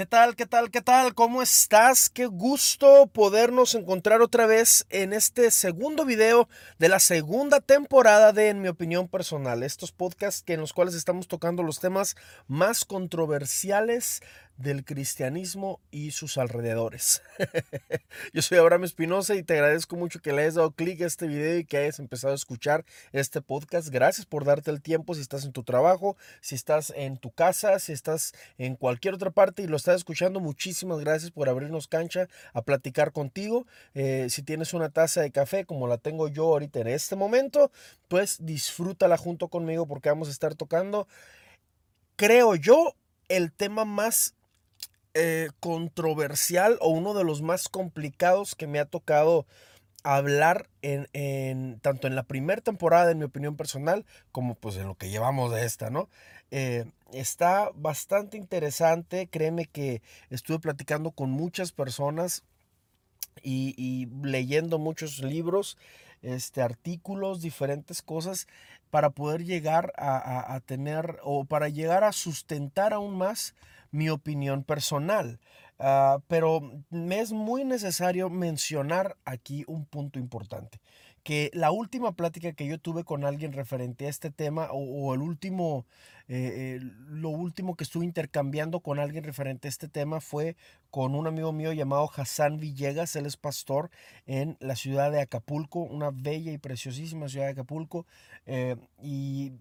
¿Qué tal? ¿Qué tal? ¿Qué tal? ¿Cómo estás? Qué gusto podernos encontrar otra vez en este segundo video de la segunda temporada de En mi opinión personal. Estos podcasts que en los cuales estamos tocando los temas más controversiales del cristianismo y sus alrededores. Yo soy Abraham Espinosa y te agradezco mucho que le hayas dado clic a este video y que hayas empezado a escuchar este podcast. Gracias por darte el tiempo si estás en tu trabajo, si estás en tu casa, si estás en cualquier otra parte y lo estás escuchando. Muchísimas gracias por abrirnos cancha a platicar contigo. Eh, si tienes una taza de café como la tengo yo ahorita en este momento, pues disfrútala junto conmigo porque vamos a estar tocando, creo yo, el tema más eh, controversial o uno de los más complicados que me ha tocado hablar en, tanto en la primera temporada, en mi opinión personal, como pues en lo que llevamos de esta, ¿no? Eh, está bastante interesante, créeme que estuve platicando con muchas personas y, leyendo muchos libros, este, artículos, diferentes cosas, para poder llegar a tener o para llegar a sustentar aún más mi opinión personal. Ah, pero me es muy necesario mencionar aquí un punto importante, que la última plática que yo tuve con alguien referente a este tema o, el último, eh, lo último que estuve intercambiando con alguien referente a este tema fue con un amigo mío llamado Hassan Villegas, él es pastor en la ciudad de Acapulco, una bella y preciosísima ciudad de Acapulco, eh, y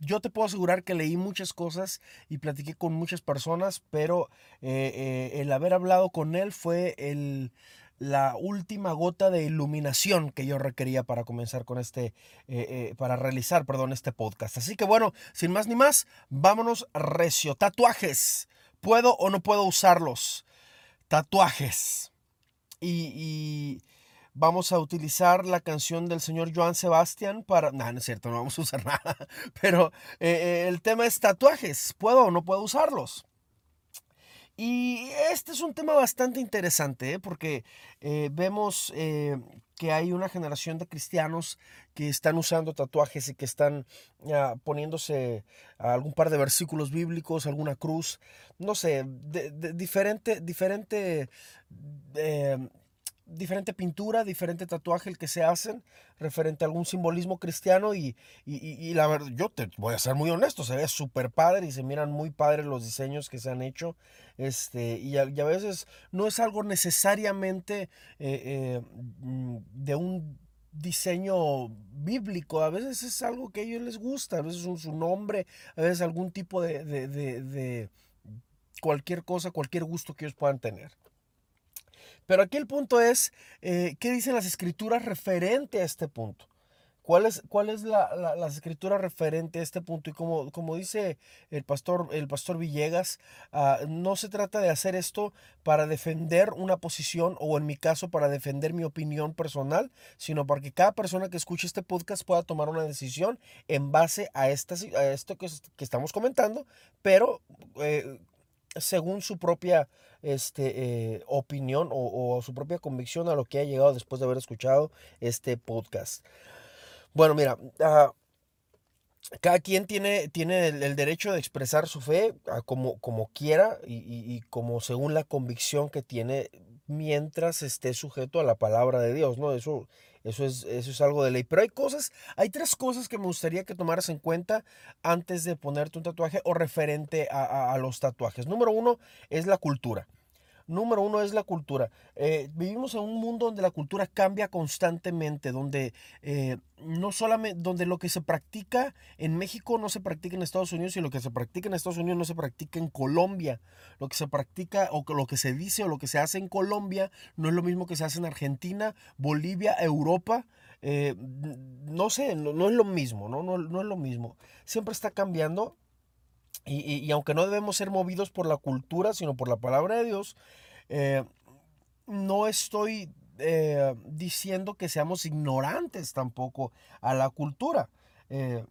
yo te puedo asegurar que leí muchas cosas y platiqué con muchas personas, pero eh, eh, el haber hablado con él fue el, la última gota de iluminación que yo requería para comenzar con este, eh, para realizar, perdón, este podcast. Así que bueno, sin más ni más, vámonos recio. Tatuajes. ¿Puedo o no puedo usarlos? Tatuajes. y vamos a utilizar la canción del señor Joan Sebastián para... No, no es cierto, no vamos a usar nada. Pero eh, eh, el tema es tatuajes. ¿Puedo o no puedo usarlos? Y este es un tema bastante interesante ¿eh? porque vemos que hay una generación de cristianos que están usando tatuajes y que están poniéndose algún par de versículos bíblicos, alguna cruz, no sé, diferente, diferente diferente pintura, diferente tatuaje el que se hacen referente a algún simbolismo cristiano y, y, la verdad, yo te voy a ser muy honesto, se ve súper padre y se miran muy padres los diseños que se han hecho este, y, a, veces no es algo necesariamente eh, eh, mm, de un diseño bíblico, a veces es algo que a ellos les gusta, a veces es su nombre, a veces algún tipo de, de, de cualquier cosa, cualquier gusto que ellos puedan tener. Pero aquí el punto es, eh, ¿qué dicen las escrituras referente a este punto? ¿Cuál es, cuál es la, la, escritura referente a este punto? Y como, como dice el pastor, el pastor Villegas, ah, no se trata de hacer esto para defender una posición o en mi caso para defender mi opinión personal, sino para que cada persona que escuche este podcast pueda tomar una decisión en base a, esta, a esto que, que estamos comentando, pero eh, según su propia este, eh, opinión o, su propia convicción a lo que ha llegado después de haber escuchado este podcast. Bueno, mira, ah, cada quien tiene, tiene el, derecho de expresar su fe como, como quiera y, y, como según la convicción que tiene mientras esté sujeto a la palabra de Dios, ¿no? Eso eso es, eso es algo de ley. Pero hay cosas, hay tres cosas que me gustaría que tomaras en cuenta antes de ponerte un tatuaje o referente a los tatuajes. Número uno es la cultura. Número uno es la cultura. Eh, vivimos en un mundo donde la cultura cambia constantemente, donde eh, no solamente, donde lo que se practica en México no se practica en Estados Unidos y lo que se practica en Estados Unidos no se practica en Colombia. Lo que se practica o lo que se dice o lo que se hace en Colombia no es lo mismo que se hace en Argentina, Bolivia, Europa. Eh, no sé, no, es lo mismo, ¿no? ¿no? No es lo mismo. Siempre está cambiando y, aunque no debemos ser movidos por la cultura, sino por la palabra de Dios, eh, no estoy eh, diciendo que seamos ignorantes tampoco a la cultura. Eh,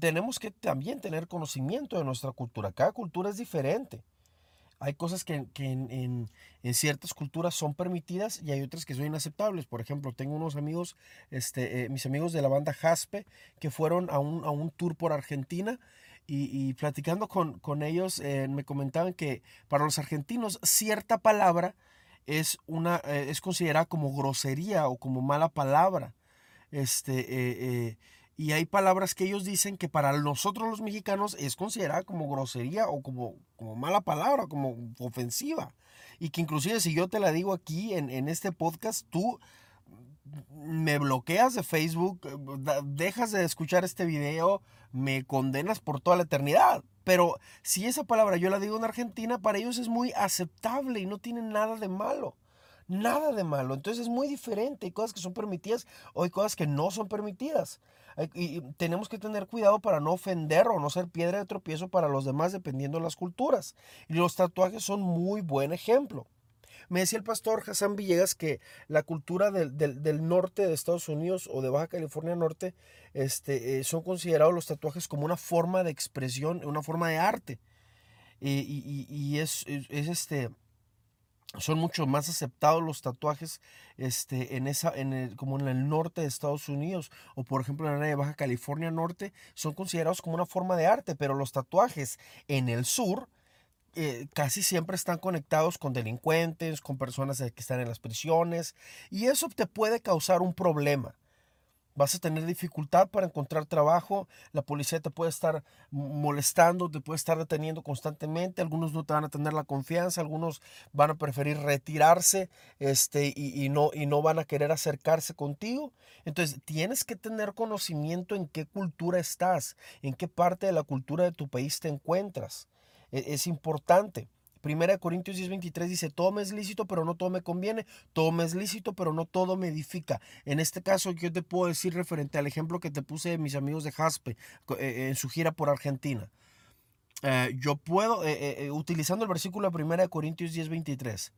tenemos que también tener conocimiento de nuestra cultura. Cada cultura es diferente. Hay cosas que, en, ciertas culturas son permitidas y hay otras que son inaceptables. Por ejemplo, tengo unos amigos, este, mis amigos de la banda Jaspe, que fueron a un, a un tour por Argentina y, platicando con, con ellos eh, me comentaban que para los argentinos cierta palabra es, una, eh, es considerada como grosería o como mala palabra. Este, eh, y hay palabras que ellos dicen que para nosotros los mexicanos es considerada como grosería o como, como mala palabra, como ofensiva. Y que inclusive si yo te la digo aquí en, en este podcast, tú me bloqueas de Facebook, dejas de escuchar este video, me condenas por toda la eternidad. Pero si esa palabra yo la digo en Argentina, para ellos es muy aceptable y no tiene nada de malo. Nada de malo. Entonces es muy diferente. Hay cosas que son permitidas o hay cosas que no son permitidas. Y tenemos que tener cuidado para no ofender o no ser piedra de tropiezo para los demás dependiendo de las culturas. Y los tatuajes son muy buen ejemplo. Me decía el pastor Hassan Villegas que la cultura del, norte de Estados Unidos o de Baja California Norte este, eh, son considerados los tatuajes como una forma de expresión, una forma de arte. y, es, este son mucho más aceptados los tatuajes este, en esa, en el, como en el norte de Estados Unidos o por ejemplo en la área de Baja California Norte son considerados como una forma de arte, pero los tatuajes en el sur eh, casi siempre están conectados con delincuentes, con personas que están en las prisiones, y eso te puede causar un problema. Vas a tener dificultad para encontrar trabajo, la policía te puede estar molestando, te puede estar deteniendo constantemente, algunos no te van a tener la confianza, algunos van a preferir retirarse este, y, y, no, y no van a querer acercarse contigo. Entonces tienes que tener conocimiento en qué cultura estás, en qué parte de la cultura de tu país te encuentras. E-, es importante. Primera de Corintios 10:23 dice, todo me es lícito, pero no todo me conviene, todo me es lícito, pero no todo me edifica. En este caso, yo te puedo decir referente al ejemplo que te puse de mis amigos de Jaspe eh, en su gira por Argentina. Eh, yo puedo, eh, utilizando el versículo de Primera de Corintios 10:23,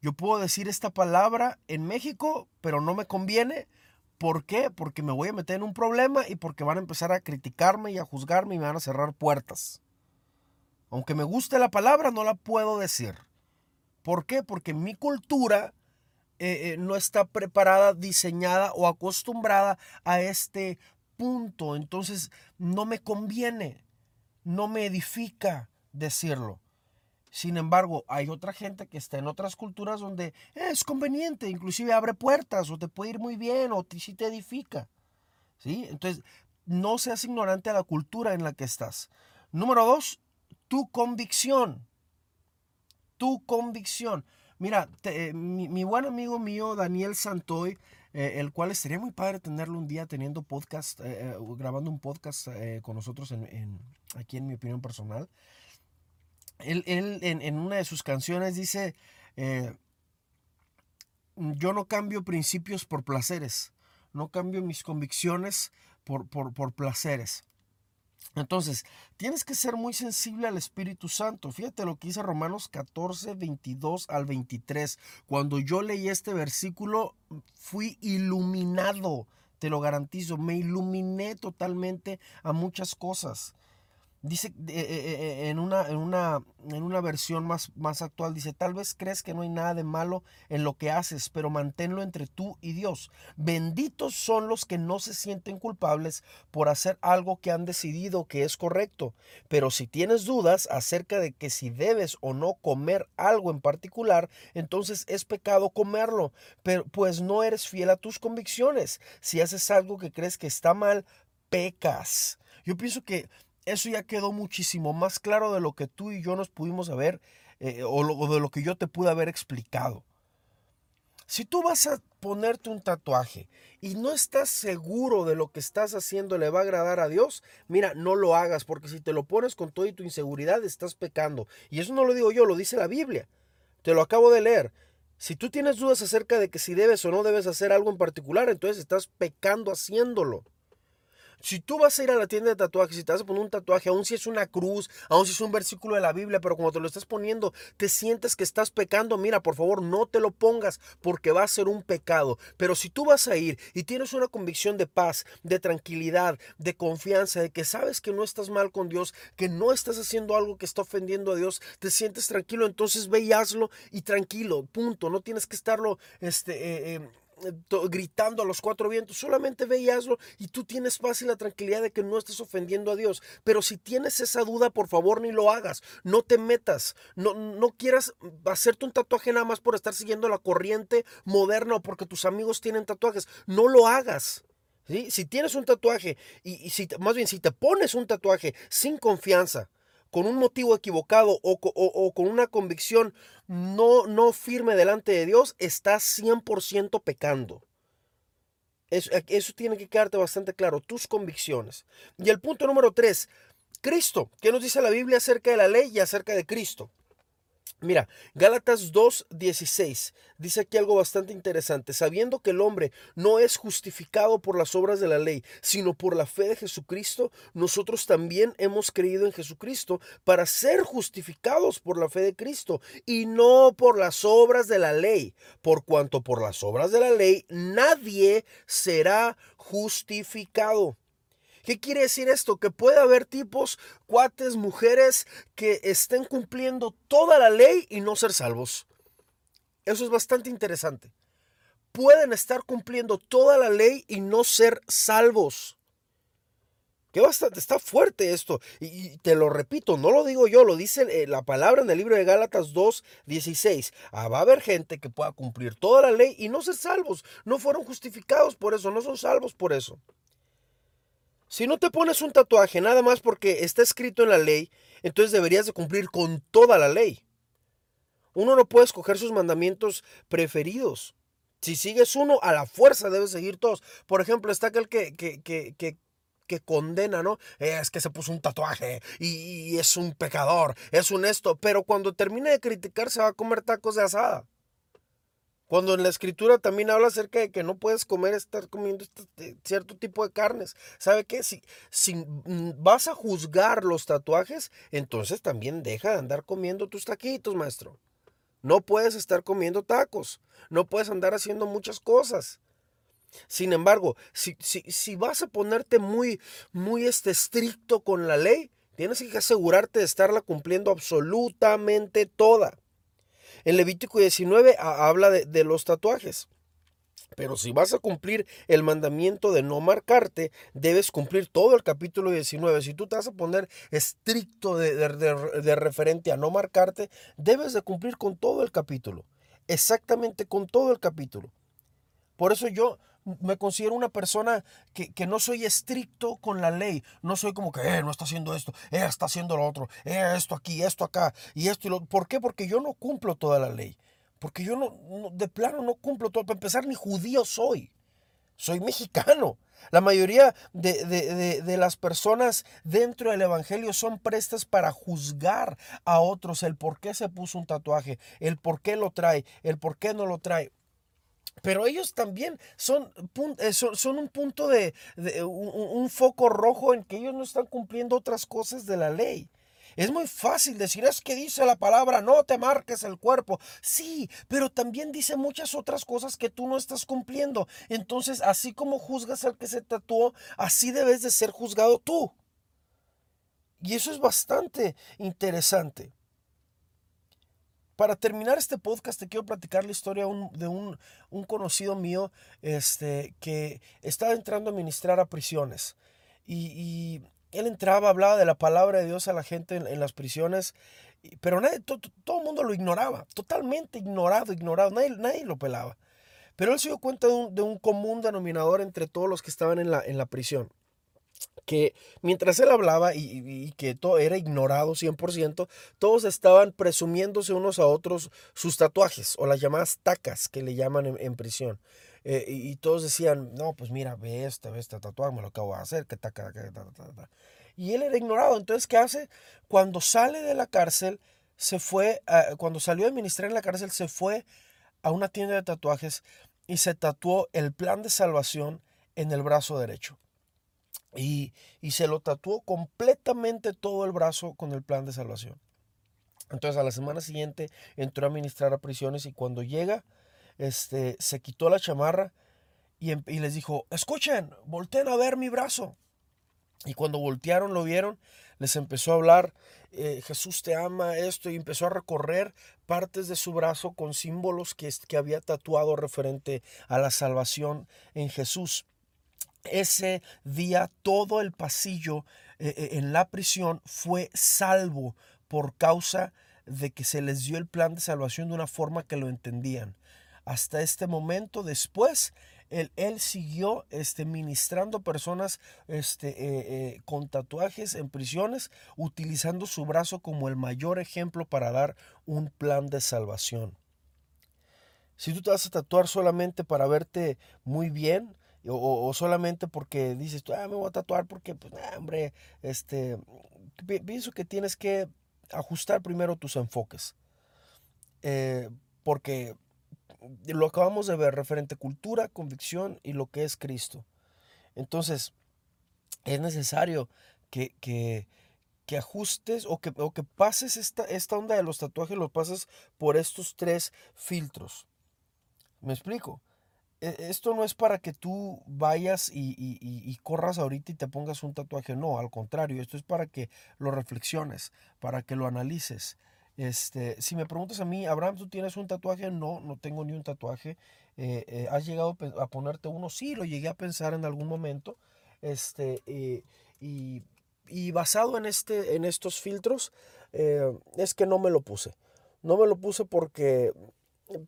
yo puedo decir esta palabra en México, pero no me conviene. ¿Por qué? Porque me voy a meter en un problema y porque van a empezar a criticarme y a juzgarme y me van a cerrar puertas. Aunque me guste la palabra, no la puedo decir. ¿Por qué? Porque mi cultura eh, eh, no está preparada, diseñada o acostumbrada a este punto. Entonces no me conviene, no me edifica decirlo. Sin embargo, hay otra gente que está en otras culturas donde es conveniente, inclusive abre puertas o te puede ir muy bien o si te edifica. ¿Sí? Entonces, no seas ignorante a la cultura en la que estás. Número dos, tu convicción. Tu convicción. Mira, eh, mi, buen amigo mío, Daniel Santoy, eh, el cual estaría muy padre tenerlo un día teniendo podcast, eh, grabando un podcast con nosotros en, aquí en mi opinión personal. Él, en, una de sus canciones dice, yo no cambio principios por placeres, no cambio mis convicciones por, por, por placeres. Entonces, tienes que ser muy sensible al Espíritu Santo. Fíjate lo que dice Romanos 14, 22 al 23. Cuando yo leí este versículo, fui iluminado, te lo garantizo, me iluminé totalmente a muchas cosas. Dice eh, eh, eh, en, una, en, una, en una versión más, más actual, dice, tal vez crees que no hay nada de malo en lo que haces, pero manténlo entre tú y Dios. Benditos son los que no se sienten culpables por hacer algo que han decidido que es correcto. Pero si tienes dudas acerca de que si debes o no comer algo en particular, entonces es pecado comerlo, pero pues no eres fiel a tus convicciones. Si haces algo que crees que está mal, pecas. Yo pienso que eso ya quedó muchísimo más claro de lo que tú y yo nos pudimos haber, eh, o, de lo que yo te pude haber explicado. Si tú vas a ponerte un tatuaje y no estás seguro de lo que estás haciendo le va a agradar a Dios, mira, no lo hagas, porque si te lo pones con toda tu inseguridad, estás pecando. Y eso no lo digo yo, lo dice la Biblia. Te lo acabo de leer. Si tú tienes dudas acerca de que si debes o no debes hacer algo en particular, entonces estás pecando haciéndolo. Si tú vas a ir a la tienda de tatuajes y te vas a poner un tatuaje, aun si es una cruz, aun si es un versículo de la Biblia, pero como te lo estás poniendo, te sientes que estás pecando, mira, por favor, no te lo pongas porque va a ser un pecado. Pero si tú vas a ir y tienes una convicción de paz, de tranquilidad, de confianza, de que sabes que no estás mal con Dios, que no estás haciendo algo que está ofendiendo a Dios, te sientes tranquilo, entonces ve y hazlo y tranquilo, punto. No tienes que estarlo, este, eh, eh, gritando a los cuatro vientos, solamente ve y hazlo y tú tienes paz y la tranquilidad de que no estás ofendiendo a Dios. Pero si tienes esa duda, por favor, ni lo hagas, no te metas, no, no quieras hacerte un tatuaje nada más por estar siguiendo la corriente moderna o porque tus amigos tienen tatuajes, no lo hagas. Si tienes un tatuaje y, si, más bien si te pones un tatuaje sin confianza, con un motivo equivocado o, con una convicción no, no firme delante de Dios, estás 100% pecando. Eso, eso, tiene que quedarte bastante claro, tus convicciones. Y el punto número tres, Cristo. ¿Qué nos dice la Biblia acerca de la ley y acerca de Cristo? Mira, Gálatas 2.16 dice aquí algo bastante interesante. Sabiendo que el hombre no es justificado por las obras de la ley, sino por la fe de Jesucristo, nosotros también hemos creído en Jesucristo para ser justificados por la fe de Cristo y no por las obras de la ley, por cuanto por las obras de la ley nadie será justificado. ¿Qué quiere decir esto? Que puede haber tipos, cuates, mujeres que estén cumpliendo toda la ley y no ser salvos. Eso es bastante interesante. Pueden estar cumpliendo toda la ley y no ser salvos. Que bastante, está fuerte esto. Y, te lo repito, no lo digo yo, lo dice eh, la palabra en el libro de Gálatas 2, 16. Ah, va a haber gente que pueda cumplir toda la ley y no ser salvos. No fueron justificados por eso, no son salvos por eso. Si no te pones un tatuaje nada más porque está escrito en la ley, entonces deberías de cumplir con toda la ley. Uno no puede escoger sus mandamientos preferidos. Si sigues uno, a la fuerza debes seguir todos. Por ejemplo, está aquel que, que, que, que, condena, ¿no? Es que se puso un tatuaje y, y es un pecador, es un esto, pero cuando termine de criticar se va a comer tacos de asada. Cuando en la escritura también habla acerca de que no puedes comer, estar comiendo este, cierto tipo de carnes. ¿Sabe qué? Si, si mm, vas a juzgar los tatuajes, entonces también deja de andar comiendo tus taquitos, maestro. No puedes estar comiendo tacos. No puedes andar haciendo muchas cosas. Sin embargo, si, si, si vas a ponerte muy, muy este, estricto con la ley, tienes que asegurarte de estarla cumpliendo absolutamente toda. En Levítico 19 habla de, los tatuajes. Pero si vas a cumplir el mandamiento de no marcarte, debes cumplir todo el capítulo 19. Si tú te vas a poner estricto de, de, referente a no marcarte, debes de cumplir con todo el capítulo. Exactamente con todo el capítulo. Por eso yo me considero una persona que, no soy estricto con la ley. No soy como que, eh, no está haciendo esto, eh, está haciendo lo otro, eh, esto aquí, esto acá, y esto y lo ¿Por qué? Porque yo no cumplo toda la ley. Porque yo no, de plano no cumplo todo. Para empezar, ni judío soy. Soy mexicano. La mayoría de, de, las personas dentro del Evangelio son prestas para juzgar a otros el por qué se puso un tatuaje, el por qué lo trae, el por qué no lo trae. Pero ellos también son, eh, son, un punto de, un, foco rojo en que ellos no están cumpliendo otras cosas de la ley. Es muy fácil decir, es que dice la palabra, no te marques el cuerpo. Sí, pero también dice muchas otras cosas que tú no estás cumpliendo. Entonces, así como juzgas al que se tatuó, así debes de ser juzgado tú. Y eso es bastante interesante. Para terminar este podcast te quiero platicar la historia de un, conocido mío este, que estaba entrando a ministrar a prisiones. Y, él entraba, hablaba de la palabra de Dios a la gente en, las prisiones, pero nadie, todo el mundo lo ignoraba, totalmente ignorado, ignorado, nadie, nadie lo pelaba. Pero él se dio cuenta de un, de un común denominador entre todos los que estaban en la, en la prisión que mientras él hablaba y, que todo era ignorado 100%, todos estaban presumiéndose unos a otros sus tatuajes o las llamadas tacas que le llaman en, prisión. Eh, y, todos decían, no, pues mira, ve este, ve este tatuaje, me lo acabo de hacer, que taca, que Y él era ignorado. Entonces, ¿qué hace? Cuando sale de la cárcel, se fue, cuando salió a administrar en la cárcel, se fue a una tienda de tatuajes y se tatuó el plan de salvación en el brazo derecho. Y, se lo tatuó completamente todo el brazo con el plan de salvación. Entonces a la semana siguiente entró a ministrar a prisiones y cuando llega, este, se quitó la chamarra y, em, y les dijo, escuchen, volteen a ver mi brazo. Y cuando voltearon, lo vieron, les empezó a hablar, eh, Jesús te ama, esto, y empezó a recorrer partes de su brazo con símbolos que, que había tatuado referente a la salvación en Jesús. Ese día todo el pasillo eh, eh, en la prisión fue salvo por causa de que se les dio el plan de salvación de una forma que lo entendían. Hasta este momento después, él, siguió este, ministrando personas este, eh, con tatuajes en prisiones, utilizando su brazo como el mayor ejemplo para dar un plan de salvación. Si tú te vas a tatuar solamente para verte muy bien, o, solamente porque dices, ah, me voy a tatuar porque, pues, hombre, este, pienso que tienes que ajustar primero tus enfoques. Eh, porque lo acabamos de ver referente a cultura, convicción y lo que es Cristo. Entonces, es necesario que, que, que ajustes o que, o que pases esta, esta onda de los tatuajes, lo pases por estos tres filtros. ¿Me explico? E, esto no es para que tú vayas y, corras ahorita y te pongas un tatuaje, no, al contrario, esto es para que lo reflexiones, para que lo analices. Este, si me preguntas a mí, Abraham, ¿tú tienes un tatuaje? No, no tengo ni un tatuaje. Eh, eh, ¿Has llegado a ponerte uno? Sí, lo llegué a pensar en algún momento. Este, eh, y, basado en, este, en estos filtros, es que no me lo puse. No me lo puse porque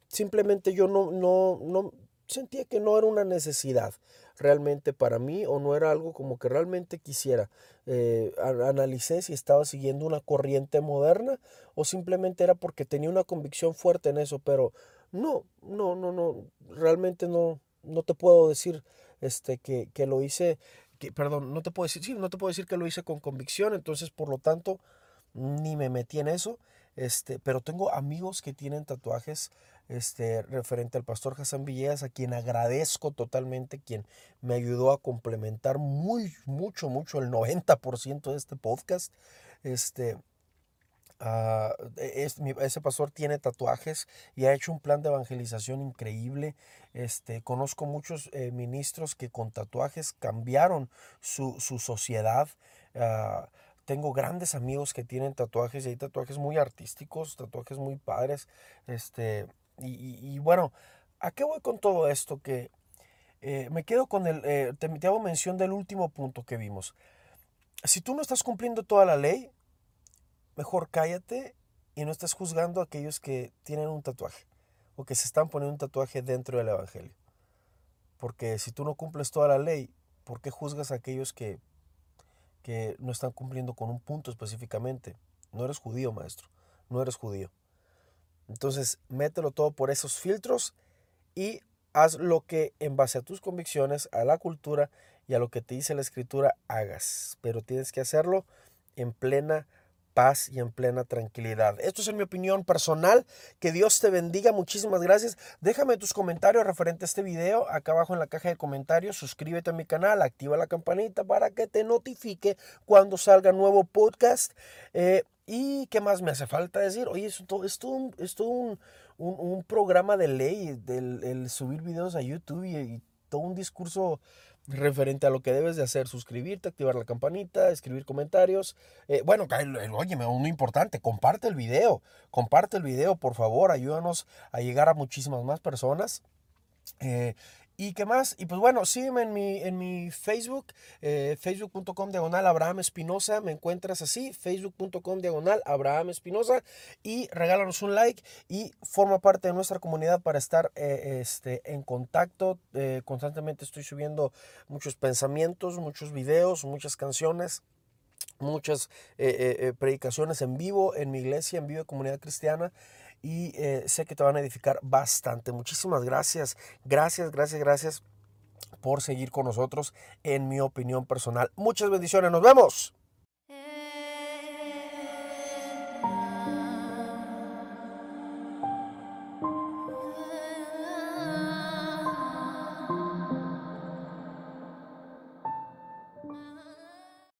simplemente yo no, no, sentía que no era una necesidad realmente para mí o no era algo como que realmente quisiera. Eh, analicé si estaba siguiendo una corriente moderna o simplemente era porque tenía una convicción fuerte en eso, pero no, no, no, no, realmente no, no te puedo decir este, que, que lo hice, que, perdón, no te puedo decir, sí, no te puedo decir que lo hice con convicción, entonces por lo tanto ni me metí en eso, este, pero tengo amigos que tienen tatuajes este, referente al pastor Hassan Villegas, a quien agradezco totalmente, quien me ayudó a complementar muy, mucho, mucho, el 90% de este podcast. Este, e, ese pastor tiene tatuajes y ha hecho un plan de evangelización increíble. Este, conozco muchos eh, ministros que con tatuajes cambiaron su, sociedad. Ah, tengo grandes amigos que tienen tatuajes y hay tatuajes muy artísticos, tatuajes muy padres. Este, y, bueno, ¿a qué voy con todo esto? Que eh, me quedo con el, eh, te, hago mención del último punto que vimos. Si tú no estás cumpliendo toda la ley, mejor cállate y no estás juzgando a aquellos que tienen un tatuaje o que se están poniendo un tatuaje dentro del Evangelio. Porque si tú no cumples toda la ley, ¿por qué juzgas a aquellos que, que no están cumpliendo con un punto específicamente? No eres judío, maestro. No eres judío. Entonces, mételo todo por esos filtros y haz lo que en base a tus convicciones, a la cultura y a lo que te dice la escritura hagas. Pero tienes que hacerlo en plena paz y en plena tranquilidad. Esto es en mi opinión personal. Que Dios te bendiga. Muchísimas gracias. Déjame tus comentarios referente a este video acá abajo en la caja de comentarios. Suscríbete a mi canal, activa la campanita para que te notifique cuando salga nuevo podcast. Eh, ¿Y qué más me hace falta decir? Oye, es todo, es un, un, un, programa de ley, del, el subir videos a YouTube y, todo un discurso referente a lo que debes de hacer, suscribirte, activar la campanita, escribir comentarios. Eh, bueno, oye, uno importante, comparte el video, comparte el video, por favor, ayúdanos a llegar a muchísimas más personas. Eh, ¿Y qué más? Y pues bueno, sígueme en mi, en mi Facebook, eh, facebook.com diagonal Abraham Espinosa, me encuentras así, facebook.com diagonal Abraham Espinosa y regálanos un like y forma parte de nuestra comunidad para estar eh, este, en contacto. Eh, constantemente estoy subiendo muchos pensamientos, muchos videos, muchas canciones muchas predicaciones en vivo en mi iglesia, en vivo de comunidad cristiana y eh, sé que te van a edificar bastante. Muchísimas gracias, gracias, gracias, gracias por seguir con nosotros en mi opinión personal. Muchas bendiciones, nos vemos.